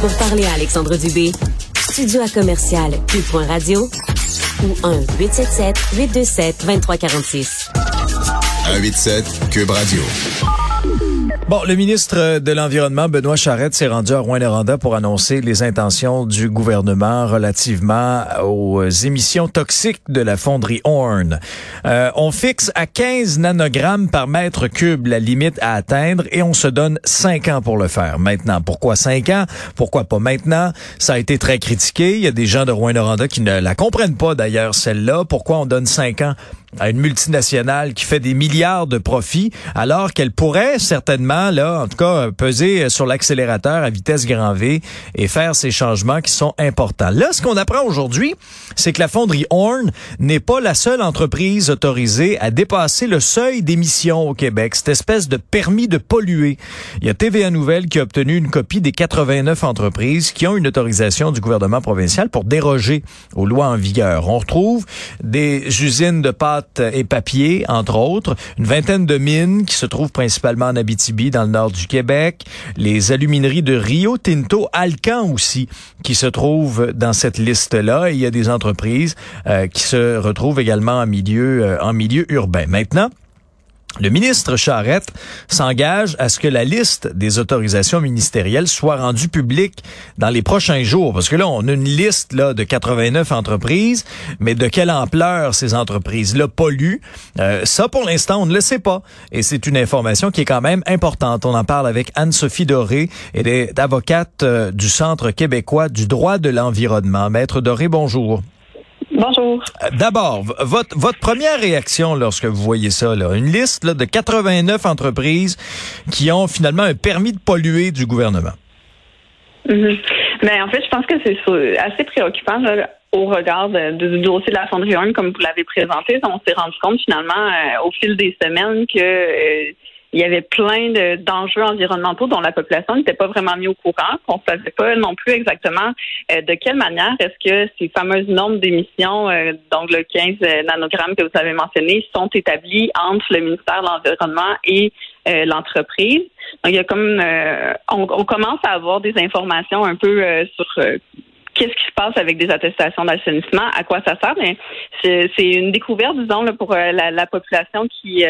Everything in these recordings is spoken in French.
Pour parler à Alexandre Dubé, studio à commercial cube.radio ou 1 877 827 2346. 187 Cube Radio. Bon, le ministre de l'Environnement, Benoît Charette, s'est rendu à Rouen-Noranda pour annoncer les intentions du gouvernement relativement aux émissions toxiques de la fonderie Horn. Euh, on fixe à 15 nanogrammes par mètre cube la limite à atteindre et on se donne 5 ans pour le faire. Maintenant, pourquoi 5 ans? Pourquoi pas maintenant? Ça a été très critiqué. Il y a des gens de Rouen-Noranda qui ne la comprennent pas d'ailleurs, celle-là. Pourquoi on donne 5 ans à une multinationale qui fait des milliards de profits, alors qu'elle pourrait certainement, là, en tout cas, peser sur l'accélérateur à vitesse grand V et faire ces changements qui sont importants. Là, ce qu'on apprend aujourd'hui, c'est que la fonderie Horn n'est pas la seule entreprise autorisée à dépasser le seuil d'émission au Québec, cette espèce de permis de polluer. Il y a TVA Nouvelle qui a obtenu une copie des 89 entreprises qui ont une autorisation du gouvernement provincial pour déroger aux lois en vigueur. On retrouve des usines de et papier, entre autres, une vingtaine de mines qui se trouvent principalement en Abitibi, dans le nord du Québec, les alumineries de Rio Tinto, Alcan aussi, qui se trouvent dans cette liste-là. Il y a des entreprises euh, qui se retrouvent également en milieu, euh, en milieu urbain. Maintenant, le ministre Charette s'engage à ce que la liste des autorisations ministérielles soit rendue publique dans les prochains jours. Parce que là, on a une liste là, de 89 entreprises, mais de quelle ampleur ces entreprises-là polluent, euh, ça, pour l'instant, on ne le sait pas. Et c'est une information qui est quand même importante. On en parle avec Anne-Sophie Doré. Elle est avocate euh, du Centre québécois du droit de l'environnement. Maître Doré, bonjour. Bonjour. Euh, D'abord, votre, votre première réaction lorsque vous voyez ça, là, une liste là, de 89 entreprises qui ont finalement un permis de polluer du gouvernement. Mais en fait, je pense que c'est assez préoccupant là, au regard de- du dossier de la fonderie Horn, comme vous l'avez présenté. On s'est rendu compte finalement euh, au fil des semaines que euh, il y avait plein de- d'enjeux environnementaux dont la population n'était pas vraiment mis au courant, qu'on ne savait pas non plus exactement euh, de quelle manière est-ce que ces fameuses normes d'émissions, euh, donc le 15 nanogrammes que vous avez mentionné, sont établies entre le ministère de l'Environnement et euh, l'entreprise. Donc, il y a comme euh, on, on commence à avoir des informations un peu euh, sur euh, qu'est-ce qui se passe avec des attestations d'assainissement, à quoi ça sert, mais c'est une découverte, disons, là, pour la, la population qui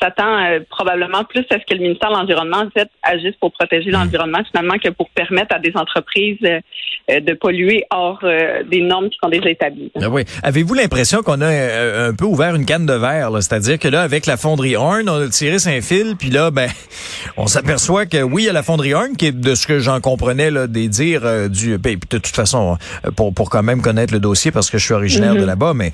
s'attend euh, probablement plus à ce que le ministère de l'Environnement en fait, agisse pour protéger l'environnement finalement que pour permettre à des entreprises euh, de polluer hors euh, des normes qui sont déjà établies. Ah oui. Avez-vous l'impression qu'on a euh, un peu ouvert une canne de verre, c'est-à-dire que là, avec la fonderie Horn, on a tiré un fil, puis là, ben, on s'aperçoit que oui, il y a la fonderie Horn, qui est de ce que j'en comprenais là, des dires du. Ben, de toute façon, pour pour quand même connaître le dossier, parce que je suis originaire de là-bas, mais.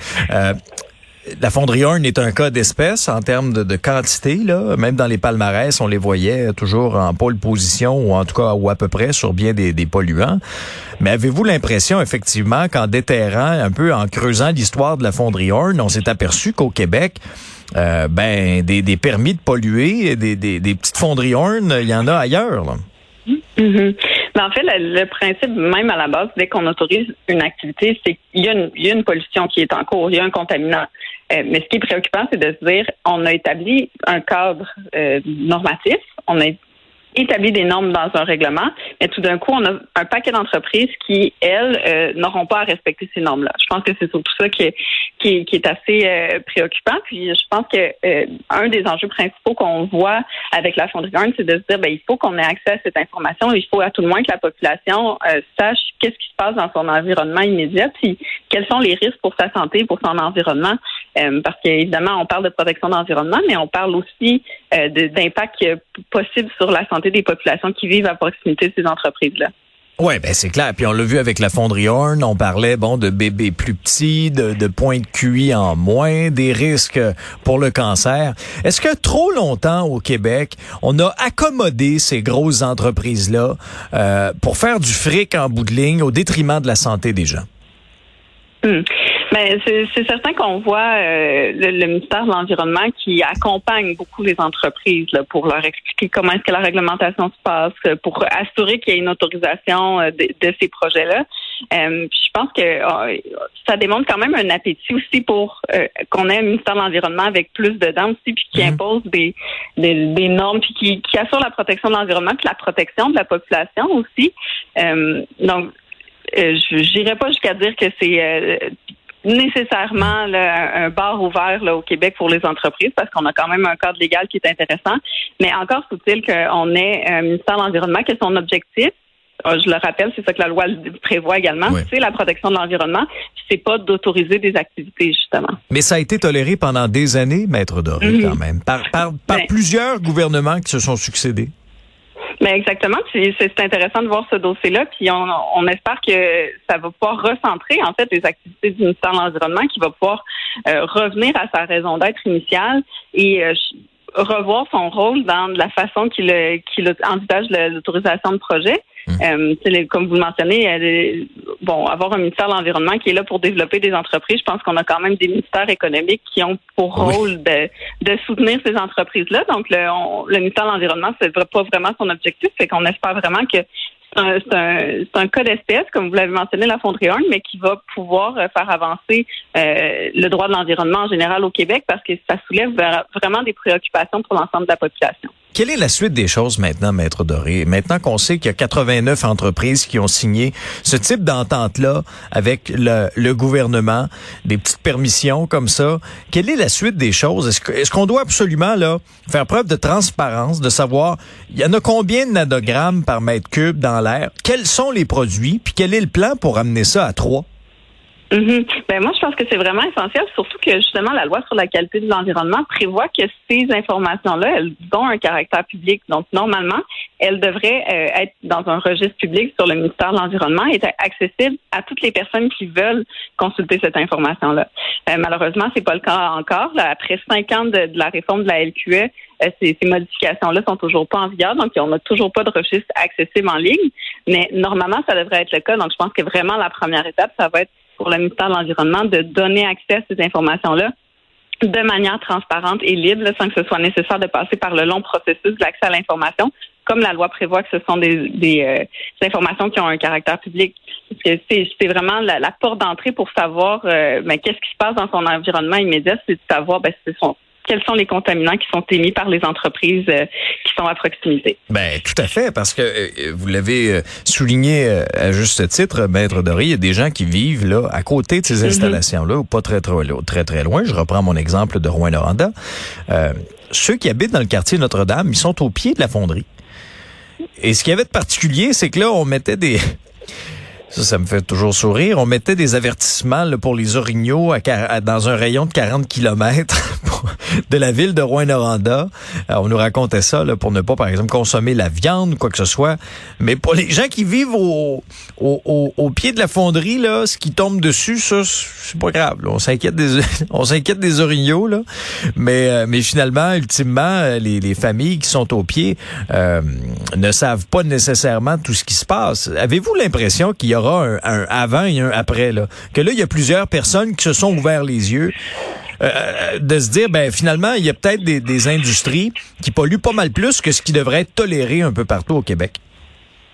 La fonderie Horn est un cas d'espèce en termes de, quantité. Là. Même dans les palmarès, on les voyait toujours en pôle position ou en tout cas ou à peu près sur bien des, polluants. Mais avez-vous l'impression effectivement qu'en déterrant un peu, en creusant l'histoire de la fonderie Horn, on s'est aperçu qu'au Québec, euh, ben des, permis de polluer, des, petites fonderies Horn, il y en a ailleurs. Là? Mhm. Mais en fait, le, principe même à la base, dès qu'on autorise une activité, c'est qu'il y a une pollution qui est en cours, il y a un contaminant. Euh, mais ce qui est préoccupant, c'est de se dire, on a établi un cadre euh, normatif, on a établi des normes dans un règlement, mais tout d'un coup, on a un paquet d'entreprises qui, elles, euh, n'auront pas à respecter ces normes-là. Je pense que c'est surtout ça qui est, qui qui est assez euh, préoccupant. Puis je pense que euh, un des enjeux principaux qu'on voit avec la fonderie c'est de se dire, ben, il faut qu'on ait accès à cette information. Il faut à tout le moins que la population euh, sache qu'est-ce qui se passe dans son environnement immédiat, puis quels sont les risques pour sa santé, pour son environnement. Euh, parce qu'évidemment, on parle de protection d'environnement, mais on parle aussi euh, d'impact possible sur la santé des populations qui vivent à proximité de ces entreprises-là. Ouais, ben c'est clair. Puis on l'a vu avec la fonderie Horn, on parlait bon de bébés plus petits, de, de points de QI en moins, des risques pour le cancer. Est-ce que trop longtemps au Québec, on a accommodé ces grosses entreprises-là euh, pour faire du fric en bout de ligne au détriment de la santé des gens? Hmm. Mais c'est certain qu'on voit euh, le, ministère de l'Environnement qui accompagne beaucoup les entreprises là, pour leur expliquer comment est-ce que la réglementation se passe, pour assurer qu'il y ait une autorisation euh, de, de ces projets-là. Euh, je pense que ça démontre quand même un appétit aussi pour qu'on ait un ministère de l'Environnement avec plus de dents aussi, puis qui mhm. impose des, des, des, normes, puis qui, qui assure la protection de l'environnement, puis la protection de la population aussi. donc, je n'irai pas jusqu'à dire que c'est nécessairement un bar ouvert là, au Québec pour les entreprises parce qu'on a quand même un cadre légal qui est intéressant. Mais encore faut-il qu'on ait un ministère de l'Environnement qui est son objectif. Euh, je le rappelle, c'est ça que la loi prévoit également, c'est la protection de l'environnement. C'est pas d'autoriser des activités justement. Mais ça a été toléré pendant des années, maître Doré, mhm. quand même, par, par, par ben plusieurs gouvernements qui se sont succédés. Mais exactement. C'est intéressant de voir ce dossier-là. Puis on, on, espère que ça va pouvoir recentrer en fait les activités du ministère de l'Environnement, qui va pouvoir euh, revenir à sa raison d'être initiale et euh, revoir son rôle dans la façon qu'il qu'il envisage l'autorisation de projet. Mmh. Euh, comme vous le mentionnez, bon, avoir un ministère de l'environnement qui est là pour développer des entreprises, je pense qu'on a quand même des ministères économiques qui ont pour rôle de, de, soutenir ces entreprises-là. Donc, le, le ministère de l'environnement, c'est pas vraiment son objectif, c'est qu'on espère vraiment que c'est un, un, cas d'espèce, comme vous l'avez mentionné, la fonderie 1, mais qui va pouvoir euh, faire avancer euh, le droit de l'environnement en général au Québec parce que ça soulève vraiment des préoccupations pour l'ensemble de la population. Quelle est la suite des choses maintenant, Maître Doré? Maintenant qu'on sait qu'il y a 89 entreprises qui ont signé ce type d'entente-là avec le, gouvernement, des petites permissions comme ça, quelle est la suite des choses? Est-ce qu'on doit absolument là faire preuve de transparence, de savoir il y en a combien de nanogrammes par mètre cube dans l'air, quels sont les produits, puis quel est le plan pour amener ça à Mhm. Ben moi, je pense que c'est vraiment essentiel, surtout que justement la loi sur la qualité de l'environnement prévoit que ces informations-là, elles ont un caractère public. Donc normalement, elles devraient euh, être dans un registre public sur le ministère de l'environnement et être accessibles à toutes les personnes qui veulent consulter cette information-là. Euh, malheureusement, c'est pas le cas encore. après cinq ans de, la réforme de la LQE, euh, ces, ces modifications-là sont toujours pas en vigueur, donc on n'a toujours pas de registre accessible en ligne. Mais normalement, ça devrait être le cas. Donc je pense que vraiment la première étape, ça va être pour le ministère de l'Environnement de donner accès à ces informations-là de manière transparente et libre, sans que ce soit nécessaire de passer par le long processus de l'accès à l'information, comme la loi prévoit que ce sont des, euh, informations qui ont un caractère public. C'est vraiment la, porte d'entrée pour savoir euh, ben, qu'est-ce qui se passe dans son environnement immédiat, c'est de savoir ben, ce sont quels sont les contaminants qui sont émis par les entreprises euh, qui sont à proximité. Ben tout à fait, parce que euh, vous l'avez euh, souligné à juste titre, Maître Doré, il y a des gens qui vivent là à côté de ces mhm. installations-là, ou pas très très, très très loin. Je reprends mon exemple de Rouen-Noranda. ceux qui habitent dans le quartier Notre-Dame, ils sont au pied de la fonderie. Et ce qu'il y avait de particulier, c'est que là, on mettait des ça, ça me fait toujours sourire. On mettait des avertissements pour les orignaux dans un rayon de 40 kilomètres de la ville de Rouen-Noranda. On nous racontait ça là, pour ne pas, par exemple, consommer la viande quoi que ce soit. Mais pour les gens qui vivent au, au, au, pied de la fonderie, là, ce qui tombe dessus, ça, c'est pas grave. On s'inquiète des on s'inquiète des orignaux, là. Mais, euh, mais finalement, ultimement, les, les familles qui sont au pied euh, ne savent pas nécessairement tout ce qui se passe. Avez-vous l'impression qu'il y a aura un, avant et un après. Là. Que là, il y a plusieurs personnes qui se sont ouverts les yeux. Euh, de se dire, ben finalement, il y a peut-être des, industries qui polluent pas mal plus que ce qui devrait être toléré un peu partout au Québec.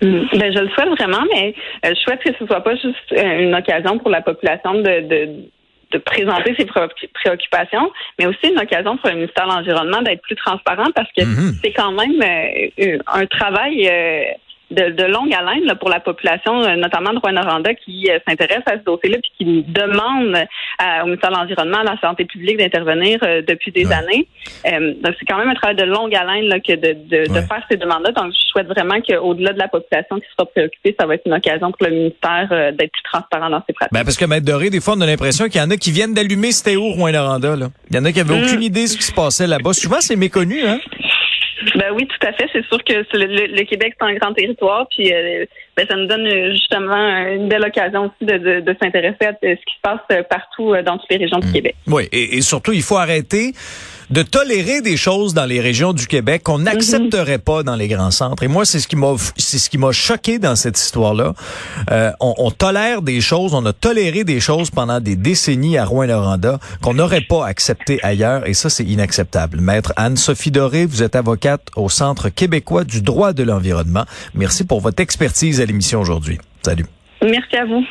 Mm. Ben, je le souhaite vraiment, mais euh, je souhaite que ce soit pas juste euh, une occasion pour la population de, de, présenter ses préoccupations, mais aussi une occasion pour le ministère de l'Environnement d'être plus transparent parce que mm-hmm. c'est quand même un travail de, longue haleine là, pour la population, euh, notamment de Rouen-Noranda, qui euh, s'intéresse à ce dossier-là puis qui demande euh, au ministère de l'Environnement, à la santé publique d'intervenir depuis des années. donc, c'est quand même un travail de longue haleine là, que de, de, faire ces demandes-là. Donc, je souhaite vraiment qu'au-delà de la population qui sera préoccupée, ça va être une occasion pour le ministère d'être plus transparent dans ses pratiques. Ben parce que, Maître Doré, des fois, on a l'impression qu'il y en a qui viennent d'allumer Stéo Rouen-Noranda. Il y en a qui avaient mm. aucune idée de ce qui se passait là-bas. Souvent, c'est méconnu, hein? Ben oui, tout à fait. C'est sûr que le, Québec, c'est un grand territoire, puis euh, ben, ça nous donne euh, justement une belle occasion aussi de, s'intéresser à ce qui se passe partout euh, dans toutes les régions du mmh. Québec. Oui, et, surtout, il faut arrêter de tolérer des choses dans les régions du Québec qu'on n'accepterait pas dans les grands centres. Et moi, c'est ce qui m'a, c'est ce qui m'a choqué dans cette histoire-là. Euh, on, on, tolère des choses, on a toléré des choses pendant des décennies à Rouen-Noranda qu'on n'aurait pas accepté ailleurs, et ça, c'est inacceptable. Maître Anne-Sophie Doré, vous êtes avocate au Centre québécois du droit de l'environnement. Merci pour votre expertise à l'émission aujourd'hui. Salut. Merci à vous.